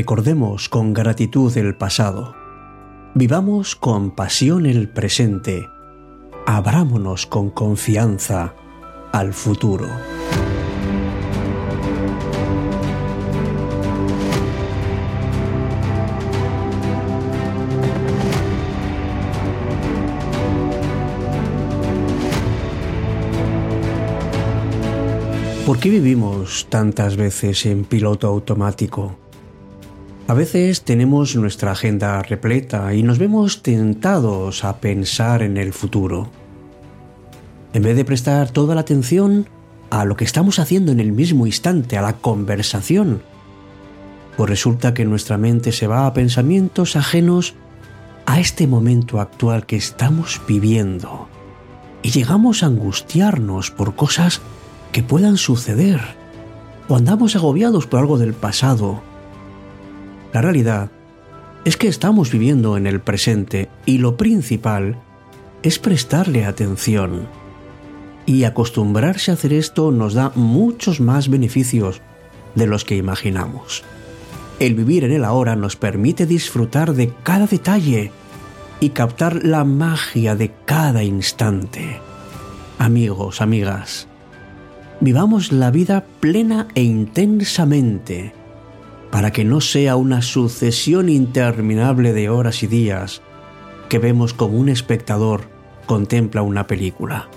Recordemos con gratitud el pasado. Vivamos con pasión el presente. Abrámonos con confianza al futuro. ¿Por qué vivimos tantas veces en piloto automático? A veces tenemos nuestra agenda repleta y nos vemos tentados a pensar en el futuro. En vez de prestar toda la atención a lo que estamos haciendo en el mismo instante, a la conversación, pues resulta que nuestra mente se va a pensamientos ajenos a este momento actual que estamos viviendo y llegamos a angustiarnos por cosas que puedan suceder o andamos agobiados por algo del pasado. La realidad es que estamos viviendo en el presente y lo principal es prestarle atención. Y acostumbrarse a hacer esto nos da muchos más beneficios de los que imaginamos. El vivir en el ahora nos permite disfrutar de cada detalle y captar la magia de cada instante. Amigos, amigas, vivamos la vida plena e intensamente, para que no sea una sucesión interminable de horas y días que vemos como un espectador contempla una película.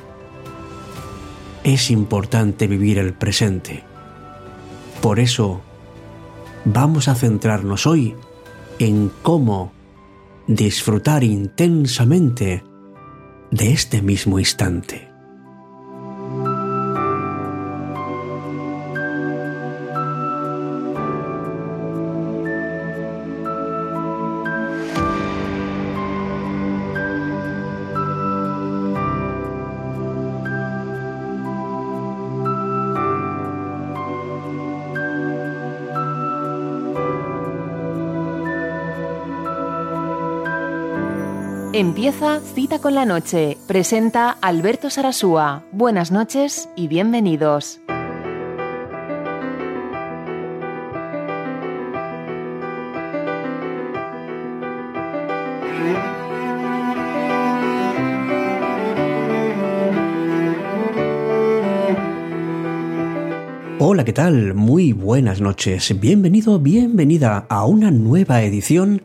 Es importante vivir el presente. Por eso, vamos a centrarnos hoy en cómo disfrutar intensamente de este mismo instante. Empieza Cita con la Noche. Presenta Alberto Sarasúa. Buenas noches y bienvenidos. Hola, ¿qué tal? Muy buenas noches. Bienvenido, bienvenida a una nueva edición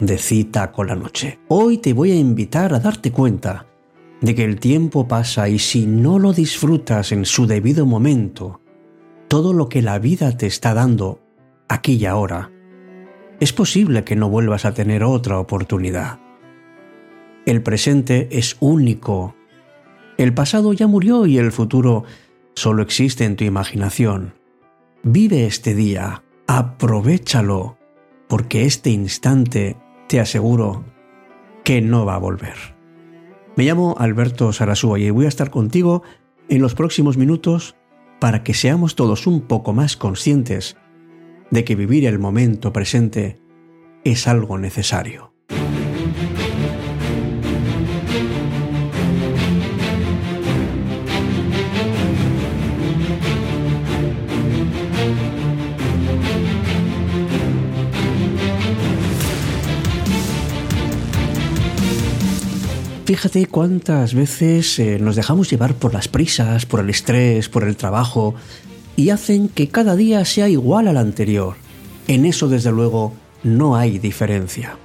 de cita con la noche. Hoy te voy a invitar a darte cuenta de que el tiempo pasa y si no lo disfrutas en su debido momento, todo lo que la vida te está dando aquí y ahora, es posible que no vuelvas a tener otra oportunidad. El presente es único. El pasado ya murió y el futuro solo existe en tu imaginación. Vive este día, aprovechalo, porque este instante te aseguro que no va a volver. Me llamo Alberto Sarasúa y voy a estar contigo en los próximos minutos para que seamos todos un poco más conscientes de que vivir el momento presente es algo necesario. Fíjate cuántas veces eh, nos dejamos llevar por las prisas, por el estrés, por el trabajo, y hacen que cada día sea igual al anterior. En eso, desde luego, no hay diferencia.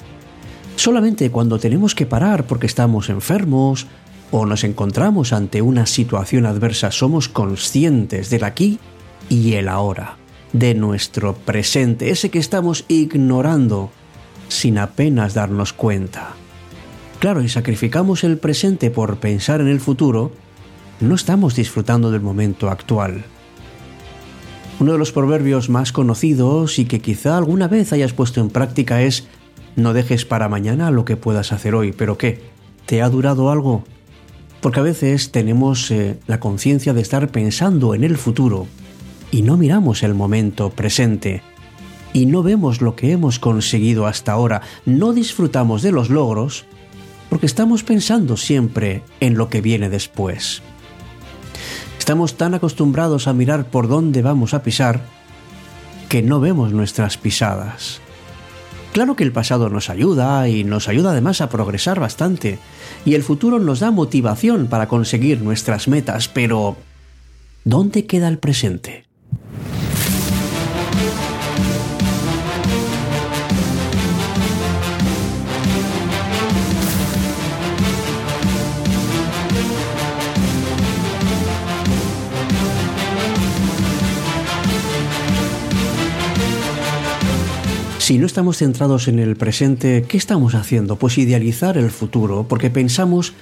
Solamente cuando tenemos que parar porque estamos enfermos o nos encontramos ante una situación adversa somos conscientes del aquí y el ahora, de nuestro presente, ese que estamos ignorando sin apenas darnos cuenta. Claro, y sacrificamos el presente por pensar en el futuro, no estamos disfrutando del momento actual. Uno de los proverbios más conocidos y que quizá alguna vez hayas puesto en práctica es no dejes para mañana lo que puedas hacer hoy, pero ¿qué? ¿Te ha durado algo? Porque a veces tenemos eh, la conciencia de estar pensando en el futuro y no miramos el momento presente y no vemos lo que hemos conseguido hasta ahora, no disfrutamos de los logros porque estamos pensando siempre en lo que viene después. Estamos tan acostumbrados a mirar por dónde vamos a pisar que no vemos nuestras pisadas. Claro que el pasado nos ayuda y nos ayuda además a progresar bastante, y el futuro nos da motivación para conseguir nuestras metas, pero ¿dónde queda el presente? Si no estamos centrados en el presente, ¿qué estamos haciendo? Pues idealizar el futuro, porque pensamos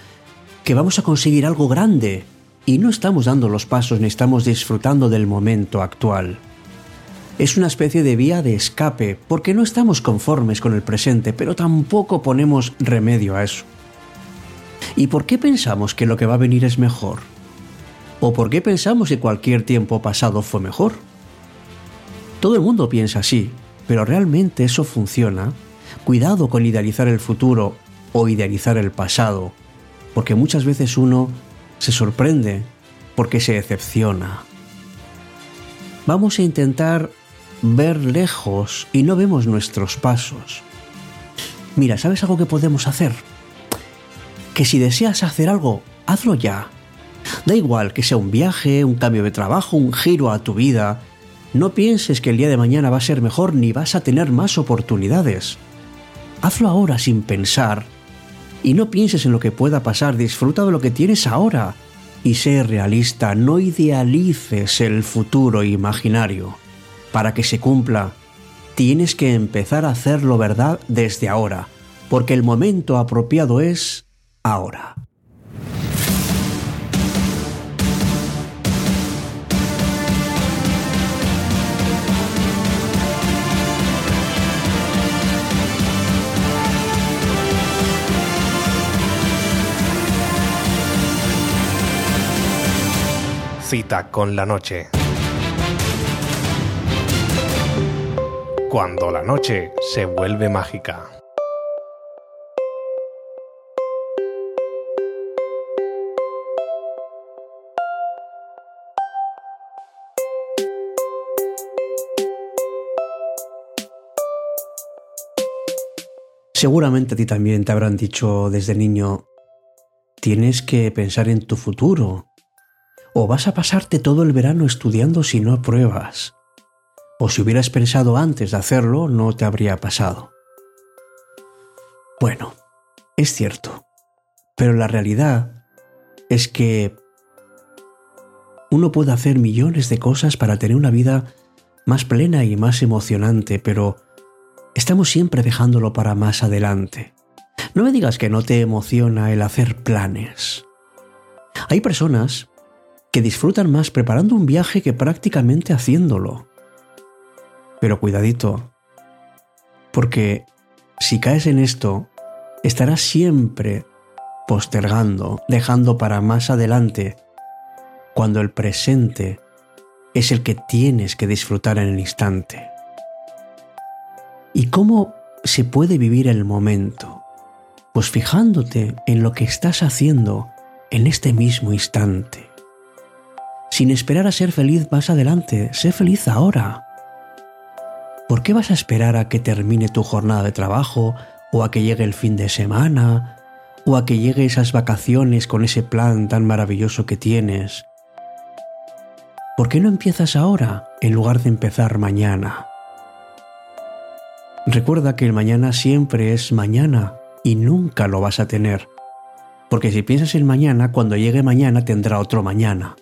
que vamos a conseguir algo grande y no estamos dando los pasos ni estamos disfrutando del momento actual. Es una especie de vía de escape, porque no estamos conformes con el presente, pero tampoco ponemos remedio a eso. ¿Y por qué pensamos que lo que va a venir es mejor? ¿O por qué pensamos que cualquier tiempo pasado fue mejor? Todo el mundo piensa así, pero realmente eso funciona, cuidado con idealizar el futuro o idealizar el pasado, porque muchas veces uno se sorprende porque se decepciona. Vamos a intentar ver lejos y no vemos nuestros pasos. Mira, ¿sabes algo que podemos hacer? Que si deseas hacer algo, hazlo ya. Da igual que sea un viaje, un cambio de trabajo, un giro a tu vida, no pienses que el día de mañana va a ser mejor ni vas a tener más oportunidades. Hazlo ahora sin pensar y no pienses en lo que pueda pasar, disfruta de lo que tienes ahora y sé realista, no idealices el futuro imaginario. Para que se cumpla, tienes que empezar a hacerlo verdad desde ahora, porque el momento apropiado es ahora. Cita con la noche. Cuando la noche se vuelve mágica. Seguramente a ti también te habrán dicho desde niño, tienes que pensar en tu futuro, o vas a pasarte todo el verano estudiando si no apruebas. O si hubieras pensado antes de hacerlo, no te habría pasado. Bueno, es cierto, pero la realidad es que uno puede hacer millones de cosas para tener una vida más plena y más emocionante, pero estamos siempre dejándolo para más adelante. No me digas que no te emociona el hacer planes. Hay personas que disfrutan más preparando un viaje que prácticamente haciéndolo. Pero cuidadito, porque si caes en esto, estarás siempre postergando, dejando para más adelante, cuando el presente es el que tienes que disfrutar en el instante. ¿Y cómo se puede vivir el momento? Pues fijándote en lo que estás haciendo en este mismo instante sin esperar a ser feliz más adelante. Sé feliz ahora. ¿Por qué vas a esperar a que termine tu jornada de trabajo o a que llegue el fin de semana o a que llegue esas vacaciones con ese plan tan maravilloso que tienes? ¿Por qué no empiezas ahora en lugar de empezar mañana? Recuerda que el mañana siempre es mañana y nunca lo vas a tener. Porque si piensas en mañana, cuando llegue mañana tendrá otro mañana.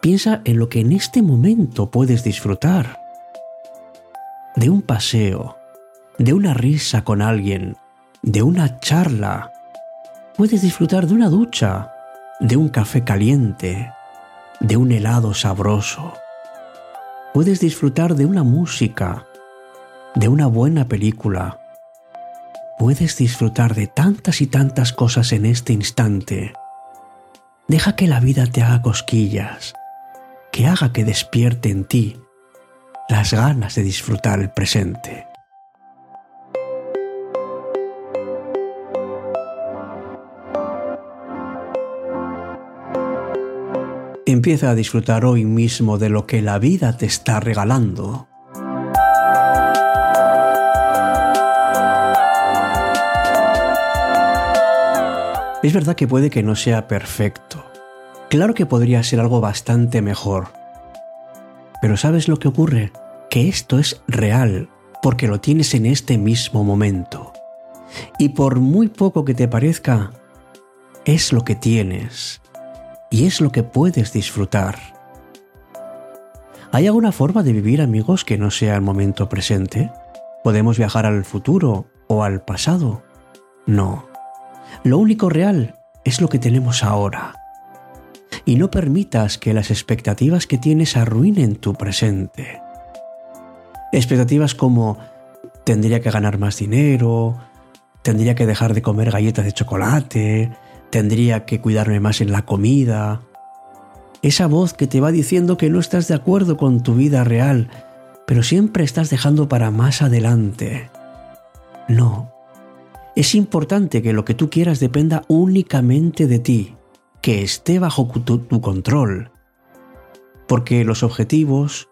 Piensa en lo que en este momento puedes disfrutar. De un paseo, de una risa con alguien, de una charla. Puedes disfrutar de una ducha, de un café caliente, de un helado sabroso. Puedes disfrutar de una música, de una buena película. Puedes disfrutar de tantas y tantas cosas en este instante. Deja que la vida te haga cosquillas que haga que despierte en ti las ganas de disfrutar el presente. Empieza a disfrutar hoy mismo de lo que la vida te está regalando. Es verdad que puede que no sea perfecto. Claro que podría ser algo bastante mejor. Pero ¿sabes lo que ocurre? Que esto es real, porque lo tienes en este mismo momento. Y por muy poco que te parezca, es lo que tienes y es lo que puedes disfrutar. ¿Hay alguna forma de vivir amigos que no sea el momento presente? ¿Podemos viajar al futuro o al pasado? No. Lo único real es lo que tenemos ahora. Y no permitas que las expectativas que tienes arruinen tu presente. Expectativas como tendría que ganar más dinero, tendría que dejar de comer galletas de chocolate, tendría que cuidarme más en la comida. Esa voz que te va diciendo que no estás de acuerdo con tu vida real, pero siempre estás dejando para más adelante. No. Es importante que lo que tú quieras dependa únicamente de ti, que esté bajo tu, control. Porque los objetivos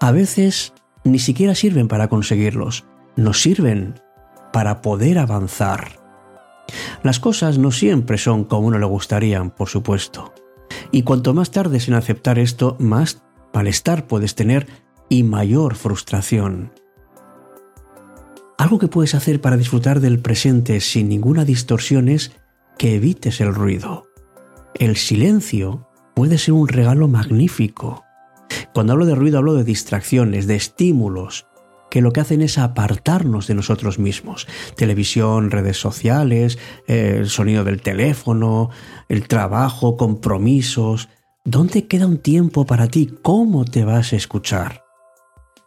a veces ni siquiera sirven para conseguirlos, nos sirven para poder avanzar. Las cosas no siempre son como uno le gustarían, por supuesto. Y cuanto más tardes en aceptar esto, más malestar puedes tener y mayor frustración. Algo que puedes hacer para disfrutar del presente sin ninguna distorsión es que evites el ruido. El silencio puede ser un regalo magnífico. Cuando hablo de ruido hablo de distracciones, de estímulos, que lo que hacen es apartarnos de nosotros mismos. Televisión, redes sociales, eh, el sonido del teléfono, el trabajo, compromisos. ¿Dónde queda un tiempo para ti? ¿Cómo te vas a escuchar?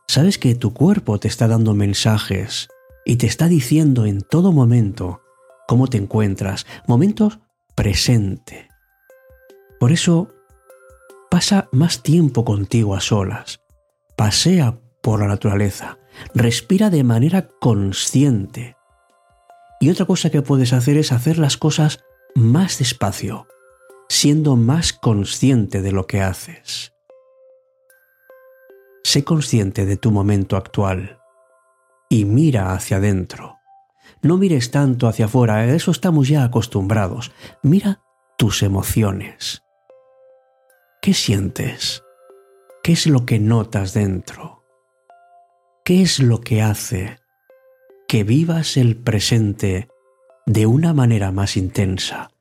Sabes que tu cuerpo te está dando mensajes y te está diciendo en todo momento cómo te encuentras, momentos presente. Por eso, pasa más tiempo contigo a solas, pasea por la naturaleza, respira de manera consciente. Y otra cosa que puedes hacer es hacer las cosas más despacio, siendo más consciente de lo que haces. Sé consciente de tu momento actual y mira hacia adentro. No mires tanto hacia afuera, a eso estamos ya acostumbrados. Mira tus emociones. ¿Qué sientes? ¿Qué es lo que notas dentro? ¿Qué es lo que hace que vivas el presente de una manera más intensa?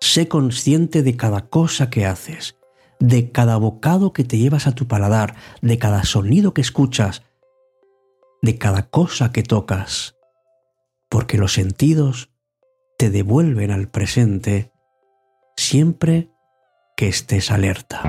Sé consciente de cada cosa que haces, de cada bocado que te llevas a tu paladar, de cada sonido que escuchas, de cada cosa que tocas, porque los sentidos te devuelven al presente siempre que estés alerta.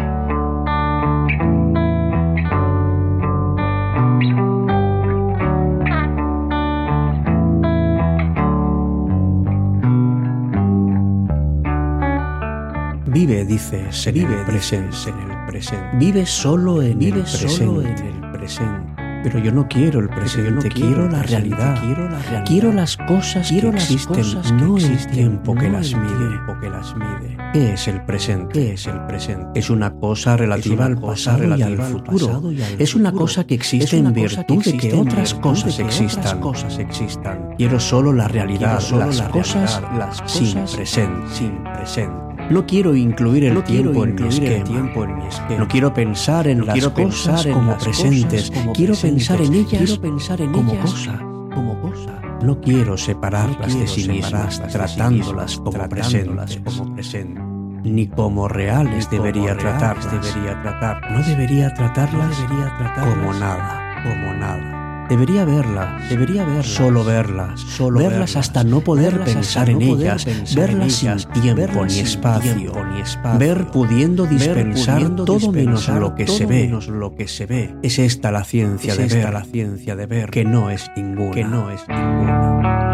Vive, dice, se vive presente en el presente. Vive solo en vive el presente. Solo en el presente. Pero yo no quiero el presente, quiero, la realidad. quiero la realidad. Quiero las cosas quiero que existen, no el tiempo que las mide. que las mide. ¿Qué es el presente? ¿Qué es el presente? Es una cosa relativa al pasado y al futuro. Es una cosa que existe en virtud de que otras cosas existan. cosas existan. Quiero solo la realidad, solo las cosas sin presente, sin presente. No quiero incluir el, tiempo, en mi esquema. No quiero pensar en las cosas como presentes. quiero, pensar en ellas como cosa. Como cosa. No quiero separarlas de sí mismas, tratándolas como presentes. Ni como reales debería tratarlas. Debería. No debería tratarlas, como nada. Como nada. Debería verlas, debería verlas, solo verlas, solo verlas, hasta no poder pensar en ellas, verlas sin tiempo ni espacio, ver pudiendo dispensar todo menos lo que se ve, lo que se ve. Es esta la ciencia de ver, la ciencia de ver, que no es ninguna, que no es ninguna.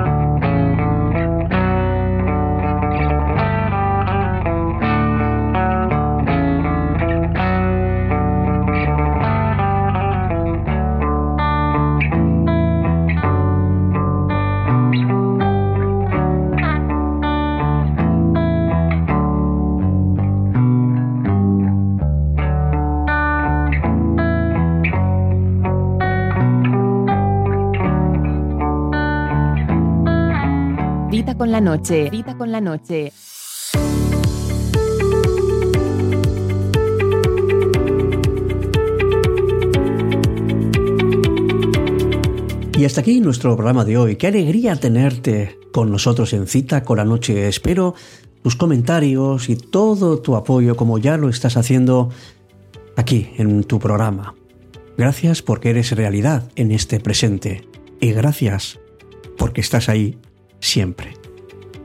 Noche. Cita con la noche. Y hasta aquí nuestro programa de hoy. Qué alegría tenerte con nosotros en cita con la noche. Espero tus comentarios y todo tu apoyo como ya lo estás haciendo aquí en tu programa. Gracias porque eres realidad en este presente y gracias porque estás ahí siempre.